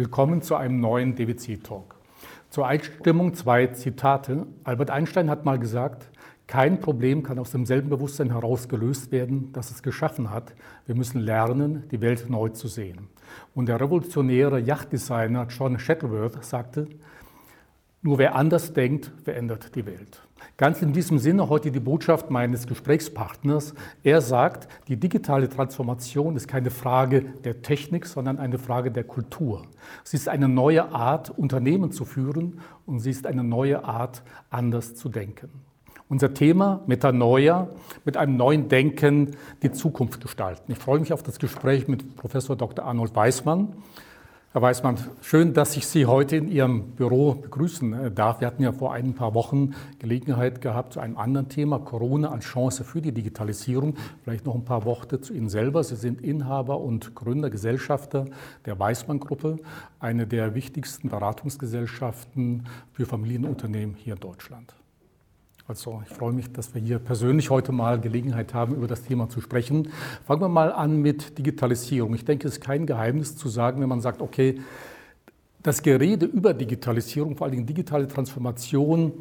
Willkommen zu einem neuen DWC-Talk. Zur Einstimmung zwei Zitate. Albert Einstein hat mal gesagt, kein Problem kann aus demselben Bewusstsein heraus gelöst werden, das es geschaffen hat. Wir müssen lernen, die Welt neu zu sehen. Und der revolutionäre Yachtdesigner John Shuttleworth sagte, nur wer anders denkt, verändert die Welt. Ganz in diesem Sinne heute die Botschaft meines Gesprächspartners. Er sagt, die digitale Transformation ist keine Frage der Technik, sondern eine Frage der Kultur. Sie ist eine neue Art, Unternehmen zu führen und sie ist eine neue Art, anders zu denken. Unser Thema Metanoia, mit einem neuen Denken die Zukunft gestalten. Ich freue mich auf das Gespräch mit Professor Dr. Arnold Weismann. Herr Weißmann, schön, dass ich Sie heute in Ihrem Büro begrüßen äh, darf. Wir hatten ja vor ein paar Wochen Gelegenheit gehabt zu einem anderen Thema, Corona als Chance für die Digitalisierung. Vielleicht noch ein paar Worte zu Ihnen selber. Sie sind Inhaber und Gründer, Gesellschafter der Weißmann-Gruppe, eine der wichtigsten Beratungsgesellschaften für Familienunternehmen hier in Deutschland. Also ich freue mich, dass wir hier persönlich heute mal Gelegenheit haben, über das Thema zu sprechen. Fangen wir mal an mit Digitalisierung. Ich denke, es ist kein Geheimnis zu sagen, wenn man sagt, okay, das Gerede über Digitalisierung, vor allen Dingen digitale Transformation,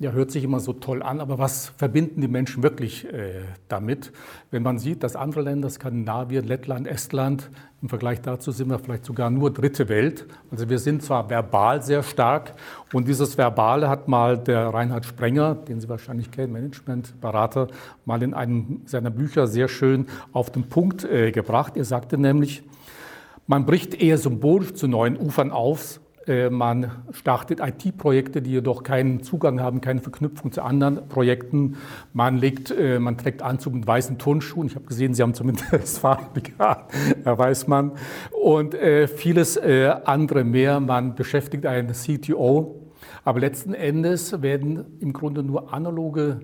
ja, hört sich immer so toll an, aber was verbinden die Menschen wirklich äh, damit? Wenn man sieht, dass andere Länder, Skandinavien, Lettland, Estland, im Vergleich dazu sind wir vielleicht sogar nur dritte Welt. Also wir sind zwar verbal sehr stark und dieses Verbale hat mal der Reinhard Sprenger, den Sie wahrscheinlich kennen, Managementberater, mal in einem seiner Bücher sehr schön auf den Punkt äh, gebracht. Er sagte nämlich, man bricht eher symbolisch zu neuen Ufern auf, man startet IT-Projekte, die jedoch keinen Zugang haben, keine Verknüpfung zu anderen Projekten. Man, legt, äh, man trägt Anzug mit weißen Turnschuhen. Ich habe gesehen, Sie haben zumindest farbig, da weiß man. Und äh, vieles andere mehr. Man beschäftigt einen CTO. Aber letzten Endes werden im Grunde nur analoge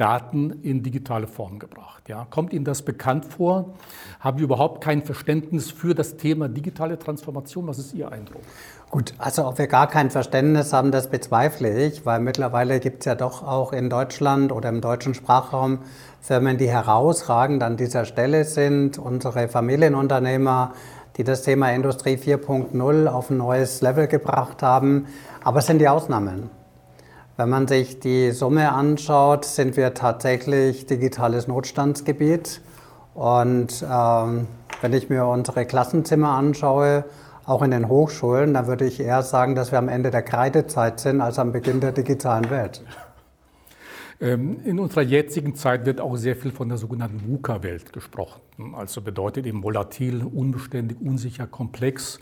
Daten in digitale Form gebracht. Ja. Kommt Ihnen das bekannt vor? Haben Sie überhaupt kein Verständnis für das Thema digitale Transformation? Was ist Ihr Eindruck? Gut, also ob wir gar kein Verständnis haben, das bezweifle ich, weil mittlerweile gibt es ja doch auch in Deutschland oder im deutschen Sprachraum Firmen, die herausragend an dieser Stelle sind. Unsere Familienunternehmer, die das Thema Industrie 4.0 auf ein neues Level gebracht haben. Aber es sind die Ausnahmen. Wenn man sich die Summe anschaut, sind wir tatsächlich digitales Notstandsgebiet. Und ähm, wenn ich mir unsere Klassenzimmer anschaue, auch in den Hochschulen, dann würde ich eher sagen, dass wir am Ende der Kreidezeit sind als am Beginn der digitalen Welt. Ähm, in unserer jetzigen Zeit wird auch sehr viel von der sogenannten VUCA-Welt gesprochen. Also bedeutet eben volatil, unbeständig, unsicher, komplex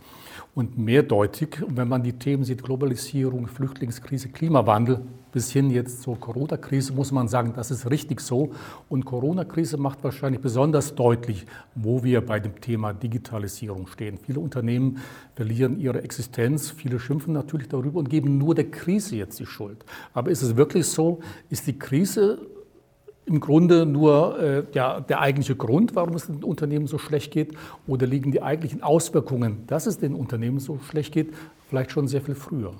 und mehrdeutig. Und wenn man die Themen sieht, Globalisierung, Flüchtlingskrise, Klimawandel, bis hin jetzt zur Corona-Krise, muss man sagen, das ist richtig so. Und Corona-Krise macht wahrscheinlich besonders deutlich, wo wir bei dem Thema Digitalisierung stehen. Viele Unternehmen verlieren ihre Existenz, viele schimpfen natürlich darüber und geben nur der Krise jetzt die Schuld. Aber ist es wirklich so, ist die Krise im Grunde nur äh, ja, der eigentliche Grund, warum es den Unternehmen so schlecht geht? Oder liegen die eigentlichen Auswirkungen, dass es den Unternehmen so schlecht geht, vielleicht schon sehr viel früher?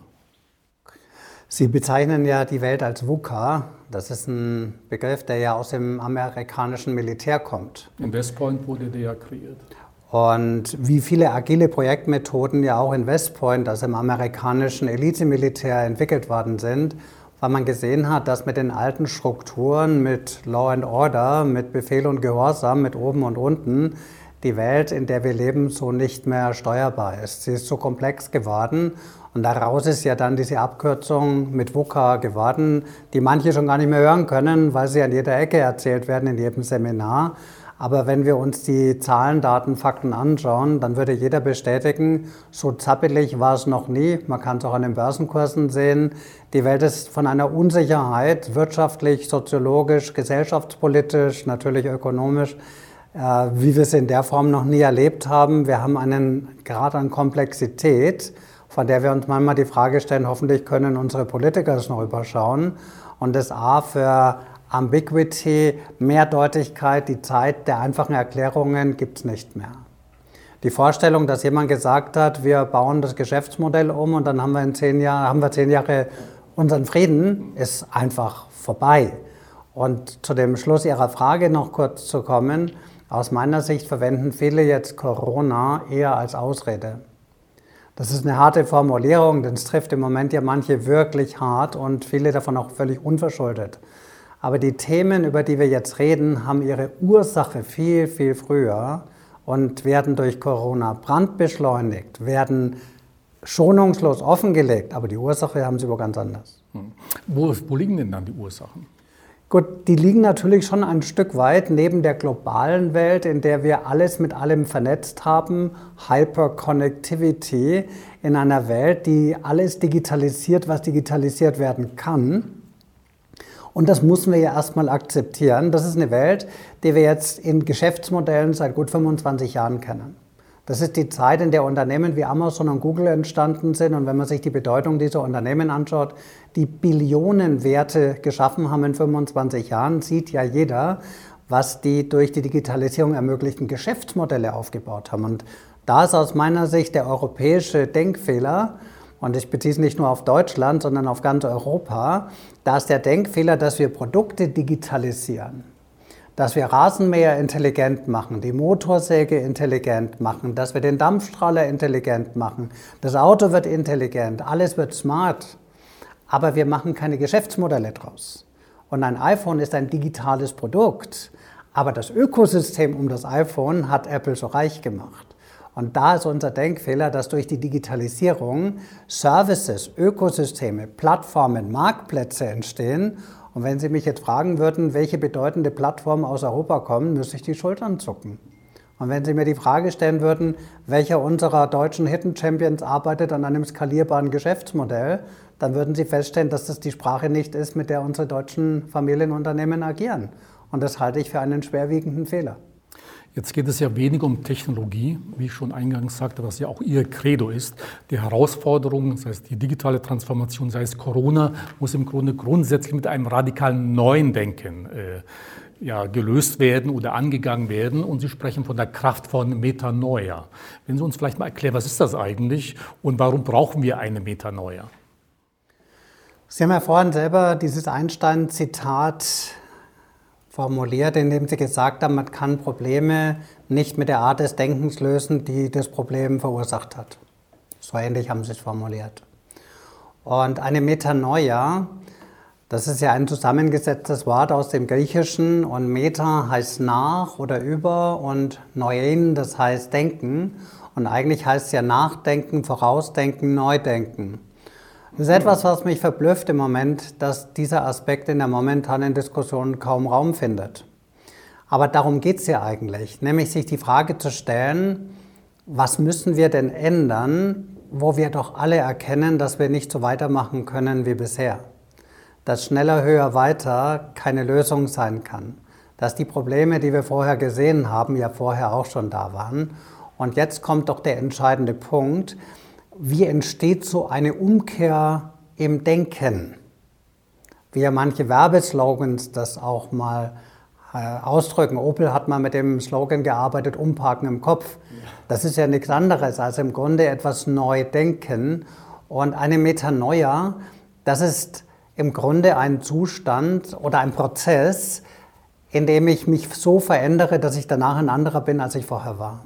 Sie bezeichnen ja die Welt als VUCA. Das ist ein Begriff, der ja aus dem amerikanischen Militär kommt. In West Point wurde der ja kreiert. Und wie viele agile Projektmethoden ja auch in West Point, also im amerikanischen Elite-Militär, entwickelt worden sind, weil man gesehen hat, dass mit den alten Strukturen, mit Law and Order, mit Befehl und Gehorsam, mit oben und unten, die Welt, in der wir leben, so nicht mehr steuerbar ist. Sie ist so komplex geworden und daraus ist ja dann diese Abkürzung mit VUCA geworden, die manche schon gar nicht mehr hören können, weil sie an jeder Ecke erzählt werden, in jedem Seminar. Aber wenn wir uns die Zahlen, Daten, Fakten anschauen, dann würde jeder bestätigen, so zappelig war es noch nie. Man kann es auch an den Börsenkursen sehen. Die Welt ist von einer Unsicherheit, wirtschaftlich, soziologisch, gesellschaftspolitisch, natürlich ökonomisch, äh, wie wir es in der Form noch nie erlebt haben. Wir haben einen Grad an Komplexität, von der wir uns manchmal die Frage stellen, hoffentlich können unsere Politiker es noch überschauen. Und das A für Ambiguity, Mehrdeutigkeit, die Zeit der einfachen Erklärungen gibt es nicht mehr. Die Vorstellung, dass jemand gesagt hat, wir bauen das Geschäftsmodell um und dann haben wir in zehn Jahren, haben wir zehn Jahre unseren Frieden, ist einfach vorbei. Und zu dem Schluss Ihrer Frage noch kurz zu kommen, aus meiner Sicht verwenden viele jetzt Corona eher als Ausrede. Das ist eine harte Formulierung, denn es trifft im Moment ja manche wirklich hart und viele davon auch völlig unverschuldet. Aber die Themen, über die wir jetzt reden, haben ihre Ursache viel, viel früher und werden durch Corona brandbeschleunigt, werden schonungslos offengelegt, aber die Ursache haben sie wo ganz anders. Hm. Wo, wo liegen denn dann die Ursachen? Gut, die liegen natürlich schon ein Stück weit neben der globalen Welt, in der wir alles mit allem vernetzt haben, Hyperconnectivity in einer Welt, die alles digitalisiert, was digitalisiert werden kann. Und das müssen wir ja erstmal akzeptieren. Das ist eine Welt, die wir jetzt in Geschäftsmodellen seit gut 25 Jahren kennen. Das ist die Zeit, in der Unternehmen wie Amazon und Google entstanden sind. Und wenn man sich die Bedeutung dieser Unternehmen anschaut, die Billionenwerte geschaffen haben in 25 Jahren, sieht ja jeder, was die durch die Digitalisierung ermöglichten Geschäftsmodelle aufgebaut haben. Und da ist aus meiner Sicht der europäische Denkfehler, und ich beziehe es nicht nur auf Deutschland, sondern auf ganz Europa, da ist der Denkfehler, dass wir Produkte digitalisieren dass wir Rasenmäher intelligent machen, die Motorsäge intelligent machen, dass wir den Dampfstrahler intelligent machen, das Auto wird intelligent, alles wird smart, aber wir machen keine Geschäftsmodelle draus. Und ein iPhone ist ein digitales Produkt, aber das Ökosystem um das iPhone hat Apple so reich gemacht. Und da ist unser Denkfehler, dass durch die Digitalisierung Services, Ökosysteme, Plattformen, Marktplätze entstehen und wenn Sie mich jetzt fragen würden, welche bedeutende Plattformen aus Europa kommen, müsste ich die Schultern zucken. Und wenn Sie mir die Frage stellen würden, welcher unserer deutschen Hidden Champions arbeitet an einem skalierbaren Geschäftsmodell, dann würden Sie feststellen, dass das die Sprache nicht ist, mit der unsere deutschen Familienunternehmen agieren. Und das halte ich für einen schwerwiegenden Fehler. Jetzt geht es ja weniger um Technologie, wie ich schon eingangs sagte, was ja auch Ihr Credo ist. Die Herausforderung, sei es die digitale Transformation, sei es Corona, muss im Grunde grundsätzlich mit einem radikalen neuen Denken äh, ja, gelöst werden oder angegangen werden. Und Sie sprechen von der Kraft von Metanoia. Wenn Sie uns vielleicht mal erklären, was ist das eigentlich und warum brauchen wir eine Metanoia? Sie haben ja vorhin selber dieses Einstein-Zitat formuliert, indem Sie gesagt haben, man kann Probleme nicht mit der Art des Denkens lösen, die das Problem verursacht hat. So ähnlich haben Sie es formuliert. Und eine Metanoia, das ist ja ein zusammengesetztes Wort aus dem Griechischen und Meta heißt nach oder über und Neuen, das heißt denken. Und eigentlich heißt es ja nachdenken, vorausdenken, neu denken. Das ist etwas, was mich verblüfft im Moment, dass dieser Aspekt in der momentanen Diskussion kaum Raum findet. Aber darum geht es ja eigentlich, nämlich sich die Frage zu stellen, was müssen wir denn ändern, wo wir doch alle erkennen, dass wir nicht so weitermachen können wie bisher. Dass schneller, höher, weiter keine Lösung sein kann. Dass die Probleme, die wir vorher gesehen haben, ja vorher auch schon da waren. Und jetzt kommt doch der entscheidende Punkt, wie entsteht so eine Umkehr im Denken? Wie ja manche Werbeslogans das auch mal äh, ausdrücken. Opel hat mal mit dem Slogan gearbeitet, umparken im Kopf. Das ist ja nichts anderes als im Grunde etwas neu denken. Und eine Metanoia, das ist im Grunde ein Zustand oder ein Prozess, in dem ich mich so verändere, dass ich danach ein anderer bin, als ich vorher war.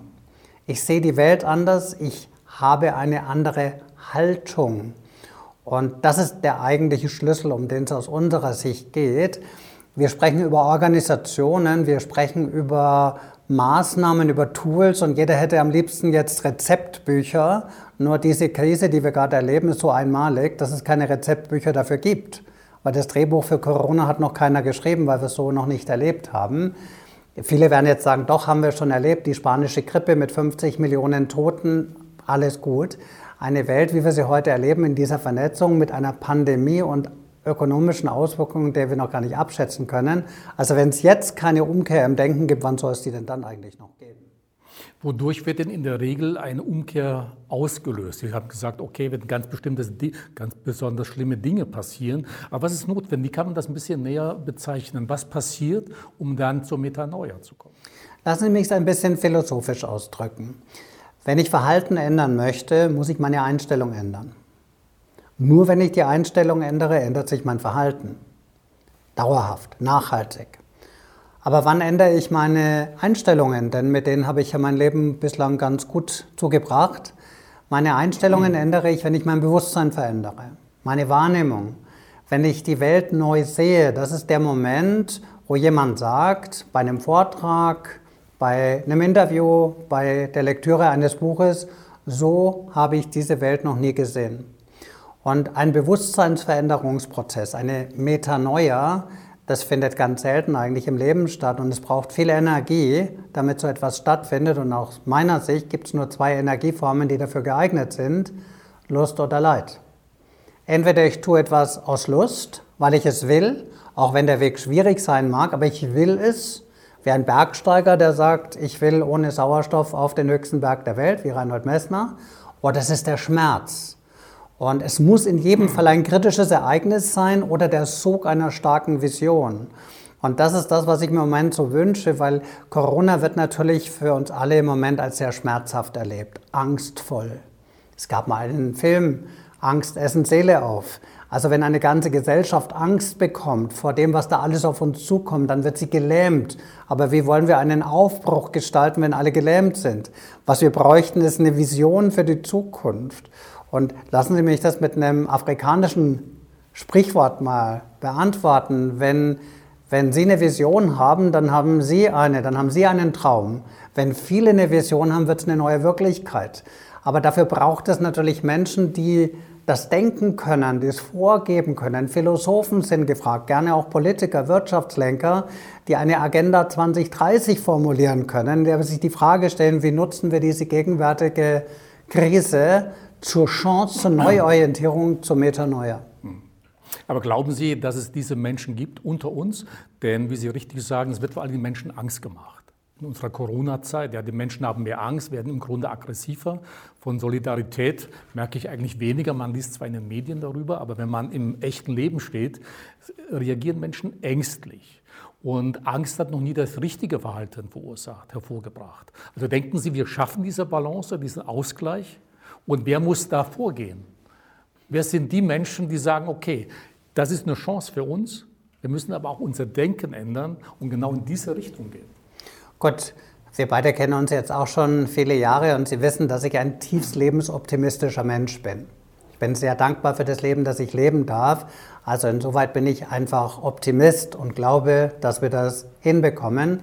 Ich sehe die Welt anders, ich habe eine andere Haltung. Und das ist der eigentliche Schlüssel, um den es aus unserer Sicht geht. Wir sprechen über Organisationen, wir sprechen über Maßnahmen, über Tools und jeder hätte am liebsten jetzt Rezeptbücher. Nur diese Krise, die wir gerade erleben, ist so einmalig, dass es keine Rezeptbücher dafür gibt. Weil das Drehbuch für Corona hat noch keiner geschrieben, weil wir es so noch nicht erlebt haben. Viele werden jetzt sagen, doch haben wir schon erlebt, die spanische Grippe mit 50 Millionen Toten alles gut. Eine Welt, wie wir sie heute erleben, in dieser Vernetzung mit einer Pandemie und ökonomischen Auswirkungen, der wir noch gar nicht abschätzen können. Also wenn es jetzt keine Umkehr im Denken gibt, wann soll es die denn dann eigentlich noch geben? Wodurch wird denn in der Regel eine Umkehr ausgelöst? Sie haben gesagt, okay, wenn ganz bestimmte, ganz besonders schlimme Dinge passieren. Aber was ist notwendig? Wie kann man das ein bisschen näher bezeichnen? Was passiert, um dann zur Metanoia zu kommen? Lassen Sie mich es ein bisschen philosophisch ausdrücken. Wenn ich Verhalten ändern möchte, muss ich meine Einstellung ändern. Nur wenn ich die Einstellung ändere, ändert sich mein Verhalten. Dauerhaft, nachhaltig. Aber wann ändere ich meine Einstellungen? Denn mit denen habe ich ja mein Leben bislang ganz gut zugebracht. Meine Einstellungen ändere ich, wenn ich mein Bewusstsein verändere. Meine Wahrnehmung. Wenn ich die Welt neu sehe, das ist der Moment, wo jemand sagt, bei einem Vortrag, bei einem Interview, bei der Lektüre eines Buches, so habe ich diese Welt noch nie gesehen. Und ein Bewusstseinsveränderungsprozess, eine Metanoia, das findet ganz selten eigentlich im Leben statt und es braucht viel Energie, damit so etwas stattfindet. Und aus meiner Sicht gibt es nur zwei Energieformen, die dafür geeignet sind, Lust oder Leid. Entweder ich tue etwas aus Lust, weil ich es will, auch wenn der Weg schwierig sein mag, aber ich will es, wie ein Bergsteiger, der sagt, ich will ohne Sauerstoff auf den höchsten Berg der Welt, wie Reinhold Messner. Oder oh, das ist der Schmerz. Und es muss in jedem Fall ein kritisches Ereignis sein oder der Sog einer starken Vision. Und das ist das, was ich mir im Moment so wünsche, weil Corona wird natürlich für uns alle im Moment als sehr schmerzhaft erlebt, angstvoll. Es gab mal einen Film, Angst essen Seele auf. Also wenn eine ganze Gesellschaft Angst bekommt vor dem, was da alles auf uns zukommt, dann wird sie gelähmt. Aber wie wollen wir einen Aufbruch gestalten, wenn alle gelähmt sind? Was wir bräuchten, ist eine Vision für die Zukunft. Und lassen Sie mich das mit einem afrikanischen Sprichwort mal beantworten. Wenn, wenn Sie eine Vision haben, dann haben Sie eine, dann haben Sie einen Traum. Wenn viele eine Vision haben, wird es eine neue Wirklichkeit. Aber dafür braucht es natürlich Menschen, die das denken können, es vorgeben können. Philosophen sind gefragt, gerne auch Politiker, Wirtschaftslenker, die eine Agenda 2030 formulieren können, die sich die Frage stellen, wie nutzen wir diese gegenwärtige Krise zur Chance, zur Neuorientierung, zur Metanoia. Aber glauben Sie, dass es diese Menschen gibt unter uns? Denn, wie Sie richtig sagen, es wird vor allem den Menschen Angst gemacht in unserer Corona-Zeit. Ja, die Menschen haben mehr Angst, werden im Grunde aggressiver. Von Solidarität merke ich eigentlich weniger. Man liest zwar in den Medien darüber, aber wenn man im echten Leben steht, reagieren Menschen ängstlich. Und Angst hat noch nie das richtige Verhalten verursacht, hervorgebracht. Also denken Sie, wir schaffen diese Balance, diesen Ausgleich? Und wer muss da vorgehen? Wer sind die Menschen, die sagen, okay, das ist eine Chance für uns, wir müssen aber auch unser Denken ändern und genau in diese Richtung gehen? Gott, wir beide kennen uns jetzt auch schon viele Jahre und Sie wissen, dass ich ein tiefst lebensoptimistischer Mensch bin. Ich bin sehr dankbar für das Leben, das ich leben darf. Also insoweit bin ich einfach Optimist und glaube, dass wir das hinbekommen,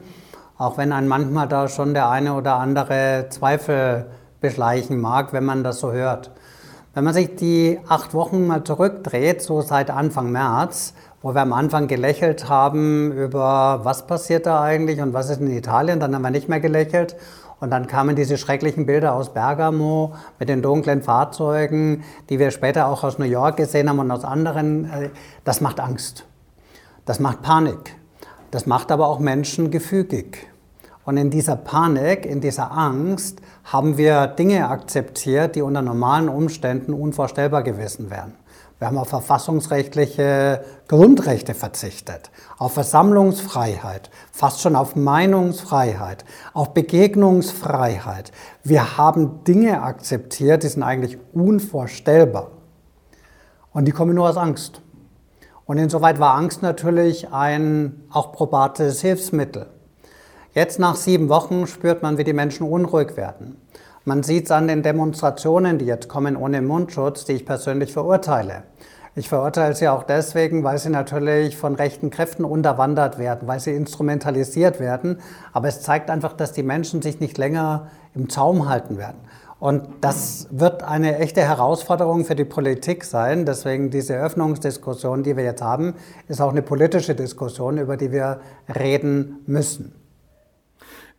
auch wenn ein manchmal da schon der eine oder andere Zweifel beschleichen mag, wenn man das so hört. Wenn man sich die acht Wochen mal zurückdreht, so seit Anfang März, wo wir am Anfang gelächelt haben über, was passiert da eigentlich und was ist in Italien. Dann haben wir nicht mehr gelächelt. Und dann kamen diese schrecklichen Bilder aus Bergamo mit den dunklen Fahrzeugen, die wir später auch aus New York gesehen haben und aus anderen. Äh, das macht Angst. Das macht Panik. Das macht aber auch Menschen gefügig. Und in dieser Panik, in dieser Angst haben wir Dinge akzeptiert, die unter normalen Umständen unvorstellbar gewesen wären. Wir haben auf verfassungsrechtliche Grundrechte verzichtet, auf Versammlungsfreiheit, fast schon auf Meinungsfreiheit, auf Begegnungsfreiheit. Wir haben Dinge akzeptiert, die sind eigentlich unvorstellbar. Und die kommen nur aus Angst. Und insoweit war Angst natürlich ein auch probates Hilfsmittel. Jetzt nach sieben Wochen spürt man, wie die Menschen unruhig werden. Man sieht es an den Demonstrationen, die jetzt kommen ohne Mundschutz, die ich persönlich verurteile. Ich verurteile sie auch deswegen, weil sie natürlich von rechten Kräften unterwandert werden, weil sie instrumentalisiert werden. Aber es zeigt einfach, dass die Menschen sich nicht länger im Zaum halten werden. Und das wird eine echte Herausforderung für die Politik sein. Deswegen diese Öffnungsdiskussion, die wir jetzt haben, ist auch eine politische Diskussion, über die wir reden müssen.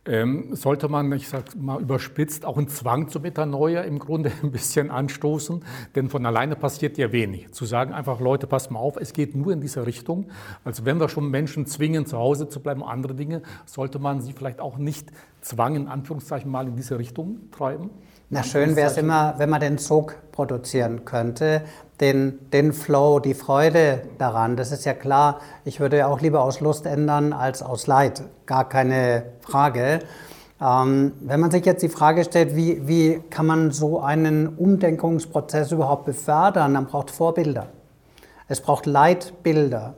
Ähm, sollte man, ich sage mal überspitzt, auch einen Zwang zur Metanoia im Grunde ein bisschen anstoßen, denn von alleine passiert ja wenig. Zu sagen einfach, Leute, passt mal auf, es geht nur in diese Richtung. Also wenn wir schon Menschen zwingen, zu Hause zu bleiben, andere Dinge, sollte man sie vielleicht auch nicht Zwang in Anführungszeichen mal in diese Richtung treiben? Na schön wäre es immer, wenn man den Sog produzieren könnte, den, den Flow, die Freude daran. Das ist ja klar. Ich würde ja auch lieber aus Lust ändern als aus Leid. Gar keine Frage. Ähm, wenn man sich jetzt die Frage stellt, wie, wie kann man so einen Umdenkungsprozess überhaupt befördern, dann braucht Vorbilder. Es braucht Leitbilder.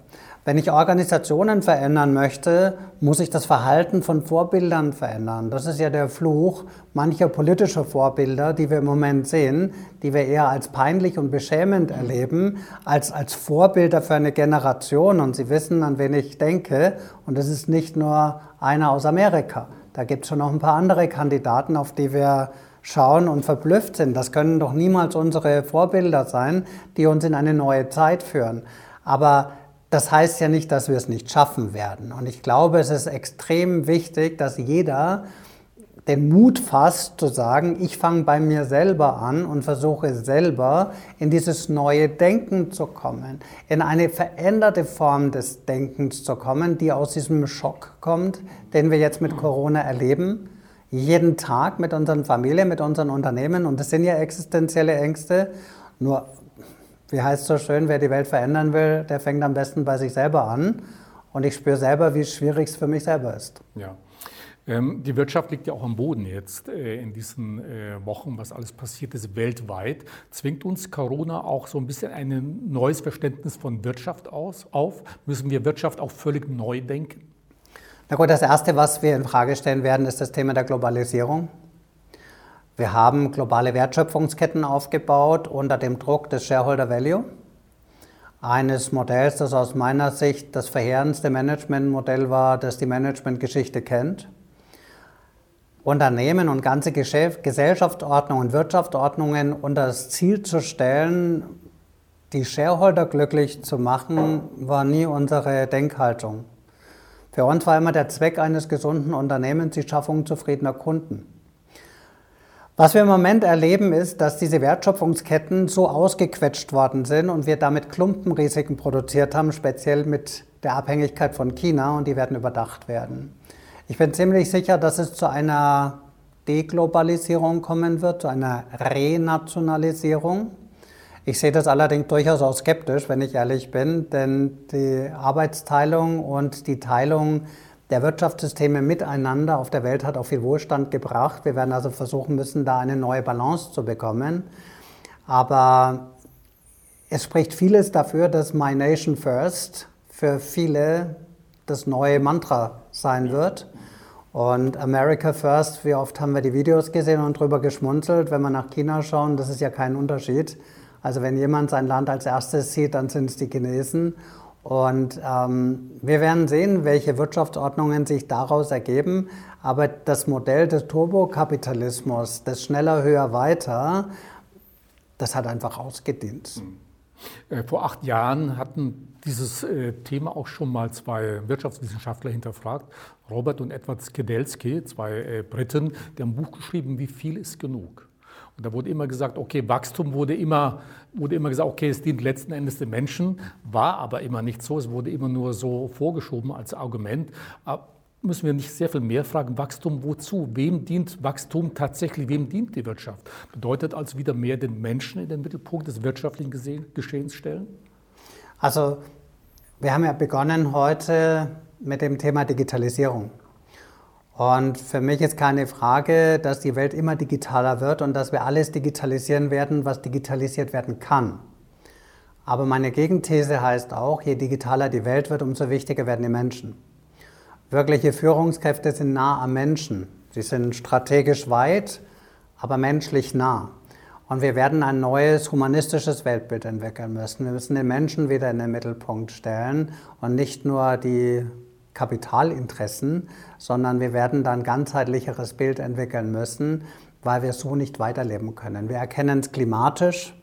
Wenn ich Organisationen verändern möchte, muss ich das Verhalten von Vorbildern verändern. Das ist ja der Fluch mancher politischer Vorbilder, die wir im Moment sehen, die wir eher als peinlich und beschämend erleben, als als Vorbilder für eine Generation. Und Sie wissen, an wen ich denke. Und das ist nicht nur einer aus Amerika. Da gibt es schon noch ein paar andere Kandidaten, auf die wir schauen und verblüfft sind. Das können doch niemals unsere Vorbilder sein, die uns in eine neue Zeit führen. Aber das heißt ja nicht, dass wir es nicht schaffen werden. Und ich glaube, es ist extrem wichtig, dass jeder den Mut fasst zu sagen, ich fange bei mir selber an und versuche selber in dieses neue Denken zu kommen, in eine veränderte Form des Denkens zu kommen, die aus diesem Schock kommt, den wir jetzt mit Corona erleben, jeden Tag mit unseren Familien, mit unseren Unternehmen. Und das sind ja existenzielle Ängste. Nur wie heißt es so schön, wer die Welt verändern will, der fängt am besten bei sich selber an. Und ich spüre selber, wie schwierig es für mich selber ist. Ja. Ähm, die Wirtschaft liegt ja auch am Boden jetzt äh, in diesen äh, Wochen, was alles passiert ist weltweit. Zwingt uns Corona auch so ein bisschen ein neues Verständnis von Wirtschaft aus, auf? Müssen wir Wirtschaft auch völlig neu denken? Na gut, das Erste, was wir in Frage stellen werden, ist das Thema der Globalisierung. Wir haben globale Wertschöpfungsketten aufgebaut unter dem Druck des Shareholder Value, eines Modells, das aus meiner Sicht das verheerendste Managementmodell war, das die Managementgeschichte kennt. Unternehmen und ganze Gesellschaftsordnungen und Wirtschaftsordnungen unter das Ziel zu stellen, die Shareholder glücklich zu machen, war nie unsere Denkhaltung. Für uns war immer der Zweck eines gesunden Unternehmens die Schaffung zufriedener Kunden. Was wir im Moment erleben, ist, dass diese Wertschöpfungsketten so ausgequetscht worden sind und wir damit Klumpenrisiken produziert haben, speziell mit der Abhängigkeit von China und die werden überdacht werden. Ich bin ziemlich sicher, dass es zu einer Deglobalisierung kommen wird, zu einer Renationalisierung. Ich sehe das allerdings durchaus auch skeptisch, wenn ich ehrlich bin, denn die Arbeitsteilung und die Teilung der Wirtschaftssysteme miteinander auf der Welt hat auch viel Wohlstand gebracht. Wir werden also versuchen müssen, da eine neue Balance zu bekommen. Aber es spricht vieles dafür, dass My Nation First für viele das neue Mantra sein wird. Und America First, wie oft haben wir die Videos gesehen und drüber geschmunzelt, wenn wir nach China schauen, das ist ja kein Unterschied. Also wenn jemand sein Land als erstes sieht, dann sind es die Chinesen. Und ähm, wir werden sehen, welche Wirtschaftsordnungen sich daraus ergeben. Aber das Modell des Turbokapitalismus, des schneller, höher, weiter, das hat einfach ausgedient. Äh, vor acht Jahren hatten dieses äh, Thema auch schon mal zwei Wirtschaftswissenschaftler hinterfragt, Robert und Edward Skedelsky, zwei äh, Briten, die haben ein Buch geschrieben, wie viel ist genug? Und da wurde immer gesagt, okay, Wachstum wurde immer, wurde immer gesagt, okay, es dient letzten Endes den Menschen, war aber immer nicht so. Es wurde immer nur so vorgeschoben als Argument. Aber müssen wir nicht sehr viel mehr fragen, Wachstum wozu? Wem dient Wachstum tatsächlich? Wem dient die Wirtschaft? Bedeutet also wieder mehr den Menschen in den Mittelpunkt des wirtschaftlichen Geschehens stellen? Also wir haben ja begonnen heute mit dem Thema Digitalisierung. Und für mich ist keine Frage, dass die Welt immer digitaler wird und dass wir alles digitalisieren werden, was digitalisiert werden kann. Aber meine Gegenthese heißt auch, je digitaler die Welt wird, umso wichtiger werden die Menschen. Wirkliche Führungskräfte sind nah am Menschen. Sie sind strategisch weit, aber menschlich nah. Und wir werden ein neues humanistisches Weltbild entwickeln müssen. Wir müssen den Menschen wieder in den Mittelpunkt stellen und nicht nur die Kapitalinteressen, sondern wir werden dann ganzheitlicheres Bild entwickeln müssen, weil wir so nicht weiterleben können. Wir erkennen es klimatisch,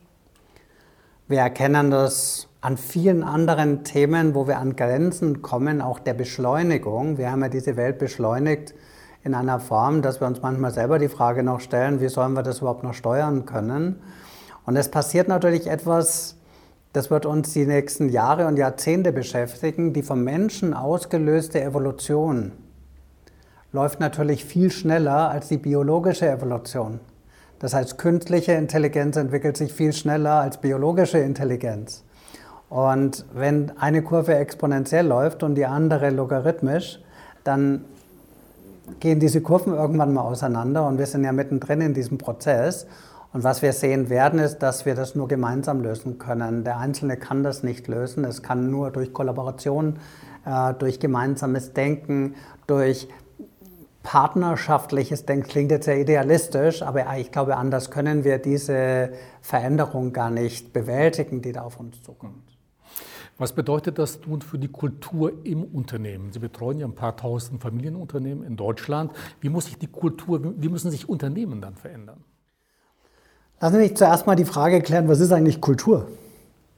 wir erkennen das an vielen anderen Themen, wo wir an Grenzen kommen, auch der Beschleunigung. Wir haben ja diese Welt beschleunigt in einer Form, dass wir uns manchmal selber die Frage noch stellen, wie sollen wir das überhaupt noch steuern können. Und es passiert natürlich etwas, das wird uns die nächsten Jahre und Jahrzehnte beschäftigen. Die vom Menschen ausgelöste Evolution läuft natürlich viel schneller als die biologische Evolution. Das heißt, künstliche Intelligenz entwickelt sich viel schneller als biologische Intelligenz. Und wenn eine Kurve exponentiell läuft und die andere logarithmisch, dann gehen diese Kurven irgendwann mal auseinander und wir sind ja mittendrin in diesem Prozess. Und was wir sehen werden, ist, dass wir das nur gemeinsam lösen können. Der Einzelne kann das nicht lösen. Es kann nur durch Kollaboration, äh, durch gemeinsames Denken, durch partnerschaftliches Denken, klingt jetzt sehr idealistisch, aber ich glaube, anders können wir diese Veränderung gar nicht bewältigen, die da auf uns zukommt. Was bedeutet das nun für die Kultur im Unternehmen? Sie betreuen ja ein paar tausend Familienunternehmen in Deutschland. Wie muss sich die Kultur, wie müssen sich Unternehmen dann verändern? Lassen Sie mich zuerst mal die Frage klären, was ist eigentlich Kultur?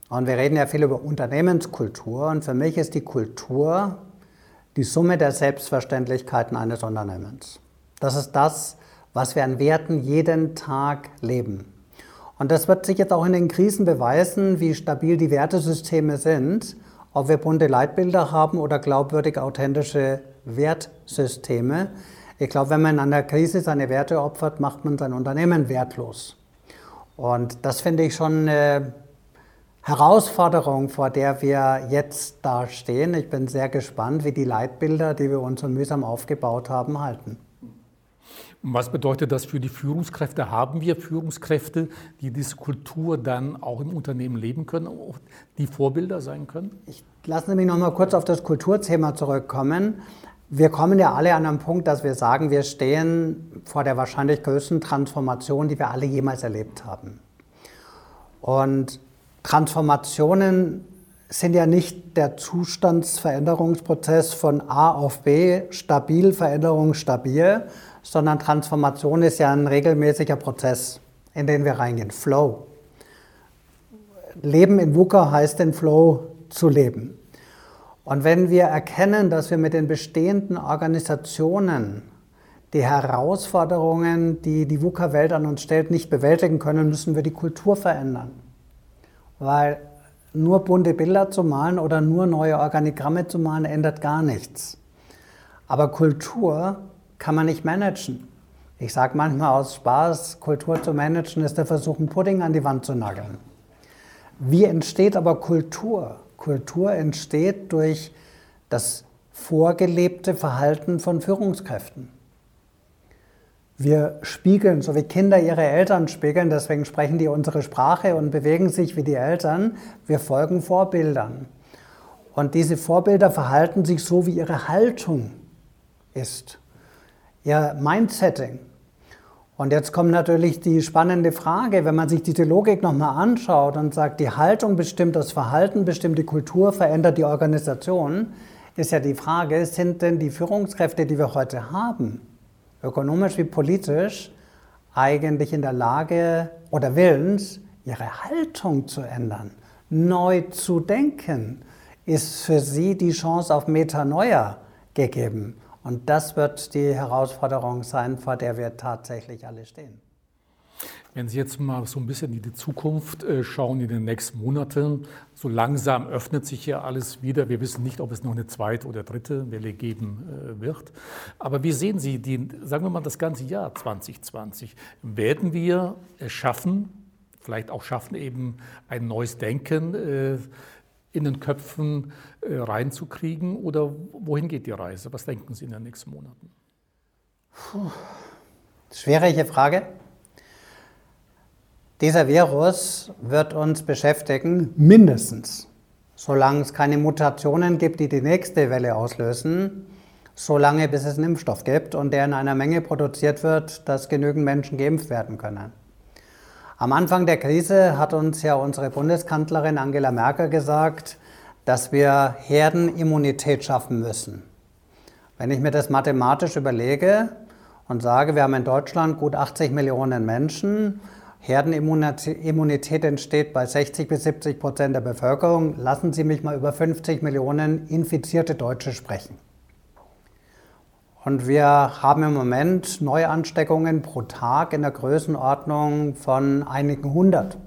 Und wir reden ja viel über Unternehmenskultur und für mich ist die Kultur die Summe der Selbstverständlichkeiten eines Unternehmens. Das ist das, was wir an Werten jeden Tag leben. Und das wird sich jetzt auch in den Krisen beweisen, wie stabil die Wertesysteme sind, ob wir bunte Leitbilder haben oder glaubwürdig authentische Wertsysteme. Ich glaube, wenn man in einer Krise seine Werte opfert, macht man sein Unternehmen wertlos. Und das finde ich schon eine Herausforderung, vor der wir jetzt da stehen. Ich bin sehr gespannt, wie die Leitbilder, die wir uns so mühsam aufgebaut haben, halten. Was bedeutet das für die Führungskräfte? Haben wir Führungskräfte, die diese Kultur dann auch im Unternehmen leben können, die Vorbilder sein können? Ich lasse mich noch mal kurz auf das Kulturthema zurückkommen. Wir kommen ja alle an einen Punkt, dass wir sagen, wir stehen vor der wahrscheinlich größten Transformation, die wir alle jemals erlebt haben. Und Transformationen sind ja nicht der Zustandsveränderungsprozess von A auf B, stabil, Veränderung stabil, sondern Transformation ist ja ein regelmäßiger Prozess, in den wir reingehen. Flow. Leben in VUCA heißt den Flow zu leben. Und wenn wir erkennen, dass wir mit den bestehenden Organisationen die Herausforderungen, die die VUCA-Welt an uns stellt, nicht bewältigen können, müssen wir die Kultur verändern. Weil nur bunte Bilder zu malen oder nur neue Organigramme zu malen ändert gar nichts. Aber Kultur kann man nicht managen. Ich sage manchmal aus Spaß, Kultur zu managen ist der Versuch, einen Pudding an die Wand zu nageln. Wie entsteht aber Kultur? Kultur entsteht durch das vorgelebte Verhalten von Führungskräften. Wir spiegeln, so wie Kinder ihre Eltern spiegeln, deswegen sprechen die unsere Sprache und bewegen sich wie die Eltern. Wir folgen Vorbildern. Und diese Vorbilder verhalten sich so, wie ihre Haltung ist, ihr Mindsetting. Und jetzt kommt natürlich die spannende Frage, wenn man sich diese Logik nochmal anschaut und sagt, die Haltung bestimmt das Verhalten, bestimmt die Kultur, verändert die Organisation, ist ja die Frage, sind denn die Führungskräfte, die wir heute haben, ökonomisch wie politisch, eigentlich in der Lage oder willens, ihre Haltung zu ändern, neu zu denken, ist für sie die Chance auf Metanoia gegeben. Und das wird die Herausforderung sein, vor der wir tatsächlich alle stehen. Wenn Sie jetzt mal so ein bisschen in die Zukunft äh, schauen, in den nächsten Monaten, so langsam öffnet sich ja alles wieder. Wir wissen nicht, ob es noch eine zweite oder dritte Welle geben äh, wird. Aber wie sehen Sie die, sagen wir mal, das ganze Jahr 2020? Werden wir es schaffen, vielleicht auch schaffen, eben ein neues Denken äh, in den Köpfen reinzukriegen? Oder wohin geht die Reise? Was denken Sie in den nächsten Monaten? Puh. Schwierige Frage. Dieser Virus wird uns beschäftigen, mindestens, solange es keine Mutationen gibt, die die nächste Welle auslösen, solange bis es einen Impfstoff gibt und der in einer Menge produziert wird, dass genügend Menschen geimpft werden können. Am Anfang der Krise hat uns ja unsere Bundeskanzlerin Angela Merkel gesagt, dass wir Herdenimmunität schaffen müssen. Wenn ich mir das mathematisch überlege und sage, wir haben in Deutschland gut 80 Millionen Menschen, Herdenimmunität entsteht bei 60 bis 70 Prozent der Bevölkerung. Lassen Sie mich mal über 50 Millionen infizierte Deutsche sprechen. Und wir haben im Moment Neuansteckungen pro Tag in der Größenordnung von einigen hundert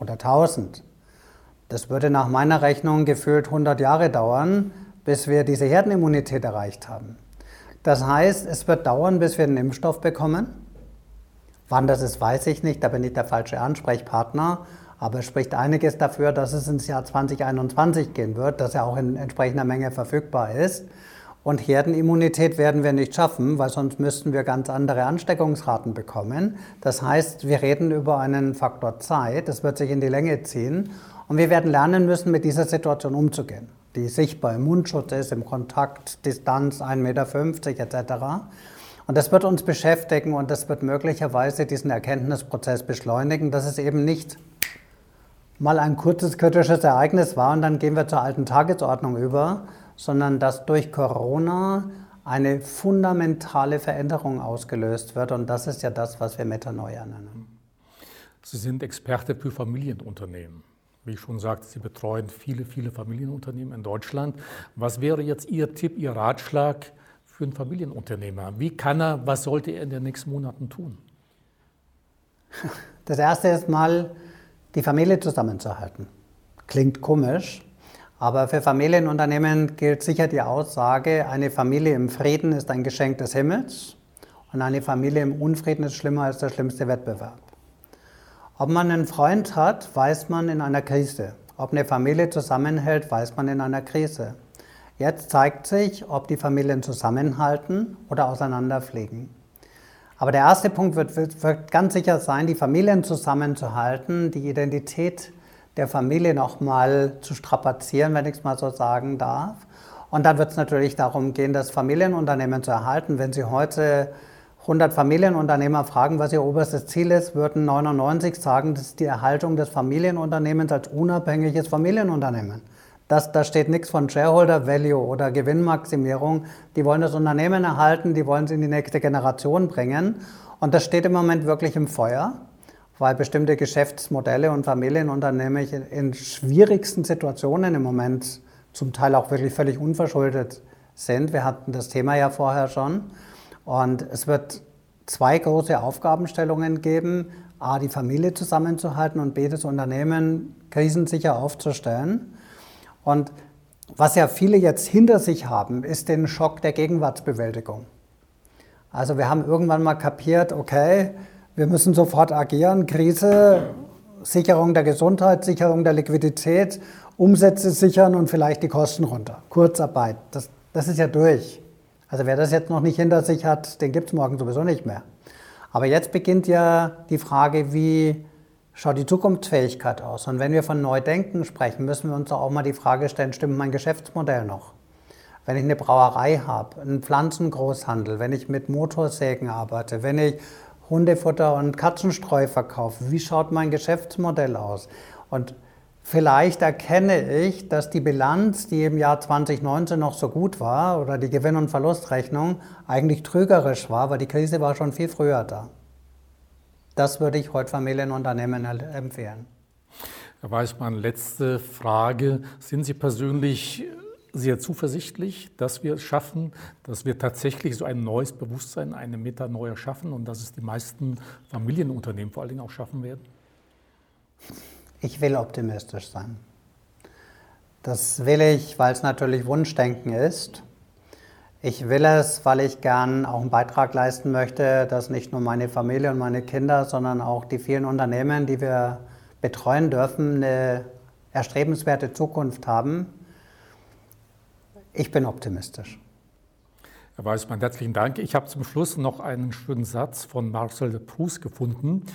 oder tausend. Das würde nach meiner Rechnung gefühlt 100 Jahre dauern, bis wir diese Herdenimmunität erreicht haben. Das heißt, es wird dauern, bis wir einen Impfstoff bekommen. Wann das ist, weiß ich nicht, da bin ich der falsche Ansprechpartner. Aber es spricht einiges dafür, dass es ins Jahr 2021 gehen wird, dass er auch in entsprechender Menge verfügbar ist. Und Herdenimmunität werden wir nicht schaffen, weil sonst müssten wir ganz andere Ansteckungsraten bekommen. Das heißt, wir reden über einen Faktor Zeit, das wird sich in die Länge ziehen. Und wir werden lernen müssen, mit dieser Situation umzugehen, die sichtbar im Mundschutz ist, im Kontakt, Distanz 1,50 Meter etc. Und das wird uns beschäftigen und das wird möglicherweise diesen Erkenntnisprozess beschleunigen, dass es eben nicht mal ein kurzes kritisches Ereignis war und dann gehen wir zur alten Tagesordnung über, sondern dass durch Corona eine fundamentale Veränderung ausgelöst wird. Und das ist ja das, was wir Metanoia nennen. Sie sind Experte für Familienunternehmen. Wie ich schon sagte, Sie betreuen viele, viele Familienunternehmen in Deutschland. Was wäre jetzt Ihr Tipp, Ihr Ratschlag für einen Familienunternehmer? Wie kann er, was sollte er in den nächsten Monaten tun? Das erste ist mal, die Familie zusammenzuhalten. Klingt komisch, aber für Familienunternehmen gilt sicher die Aussage, eine Familie im Frieden ist ein Geschenk des Himmels und eine Familie im Unfrieden ist schlimmer als der schlimmste Wettbewerb. Ob man einen Freund hat, weiß man in einer Krise. Ob eine Familie zusammenhält, weiß man in einer Krise. Jetzt zeigt sich, ob die Familien zusammenhalten oder auseinanderfliegen. Aber der erste Punkt wird, wird, ganz sicher sein, die Familien zusammenzuhalten, die Identität der Familie nochmal zu strapazieren, wenn ich es mal so sagen darf. Und dann wird es natürlich darum gehen, das Familienunternehmen zu erhalten. Wenn Sie heute 100 Familienunternehmer fragen, was ihr oberstes Ziel ist, würden 99 sagen, das ist die Erhaltung des Familienunternehmens als unabhängiges Familienunternehmen. Das, da steht nichts von Shareholder Value oder Gewinnmaximierung. Die wollen das Unternehmen erhalten, die wollen es in die nächste Generation bringen. Und das steht im Moment wirklich im Feuer weil bestimmte Geschäftsmodelle und Familienunternehmen in schwierigsten Situationen im Moment zum Teil auch wirklich völlig unverschuldet sind. Wir hatten das Thema ja vorher schon. Und es wird zwei große Aufgabenstellungen geben. A, die Familie zusammenzuhalten und B, das Unternehmen krisensicher aufzustellen. Und was ja viele jetzt hinter sich haben, ist den Schock der Gegenwartsbewältigung. Also wir haben irgendwann mal kapiert, okay, wir müssen sofort agieren. Krise, Sicherung der Gesundheit, Sicherung der Liquidität, Umsätze sichern und vielleicht die Kosten runter. Kurzarbeit, das, das ist ja durch. Also wer das jetzt noch nicht hinter sich hat, den gibt es morgen sowieso nicht mehr. Aber jetzt beginnt ja die Frage, wie schaut die Zukunftsfähigkeit aus? Und wenn wir von Neudenken sprechen, müssen wir uns auch mal die Frage stellen, stimmt mein Geschäftsmodell noch? Wenn ich eine Brauerei habe, einen Pflanzengroßhandel, wenn ich mit Motorsägen arbeite, wenn ich Hundefutter und Katzenstreu verkaufe? Wie schaut mein Geschäftsmodell aus? Und vielleicht erkenne ich, dass die Bilanz, die im Jahr 2019 noch so gut war, oder die Gewinn- und Verlustrechnung eigentlich trügerisch war, weil die Krise war schon viel früher da. Das würde ich heute Familienunternehmen empfehlen. Herr Weißmann, letzte Frage. Sind Sie persönlich sehr zuversichtlich, dass wir es schaffen, dass wir tatsächlich so ein neues Bewusstsein, eine Metanoia schaffen und dass es die meisten Familienunternehmen vor allen Dingen auch schaffen werden? Ich will optimistisch sein. Das will ich, weil es natürlich Wunschdenken ist. Ich will es, weil ich gern auch einen Beitrag leisten möchte, dass nicht nur meine Familie und meine Kinder, sondern auch die vielen Unternehmen, die wir betreuen dürfen, eine erstrebenswerte Zukunft haben ich bin optimistisch. Herr Weißmann, herzlichen Dank. Ich habe zum Schluss noch einen schönen Satz von Marcel de Proust gefunden.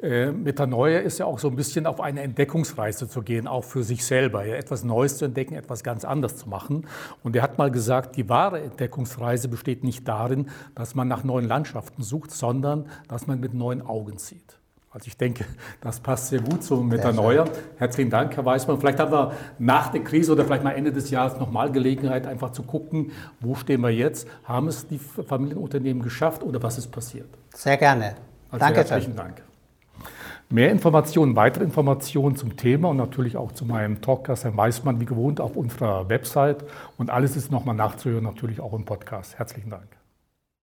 Äh, Metanoia ist ja auch so ein bisschen auf eine Entdeckungsreise zu gehen, auch für sich selber, ja, etwas Neues zu entdecken, etwas ganz anderes zu machen. Und er hat mal gesagt, die wahre Entdeckungsreise besteht nicht darin, dass man nach neuen Landschaften sucht, sondern dass man mit neuen Augen sieht. Also ich denke, das passt sehr gut zu Metanoia. Herzlichen Dank, Herr Weißmann. Vielleicht haben wir nach der Krise oder vielleicht mal Ende des Jahres nochmal Gelegenheit, einfach zu gucken, wo stehen wir jetzt? Haben es die Familienunternehmen geschafft oder was ist passiert? Sehr gerne. Also Danke. Herzlichen Dank. Mehr Informationen, weitere Informationen zum Thema und natürlich auch zu meinem Talkgast, Herrn Weißmann, wie gewohnt, auf unserer Website. Und alles ist nochmal nachzuhören, natürlich auch im Podcast. Herzlichen Dank.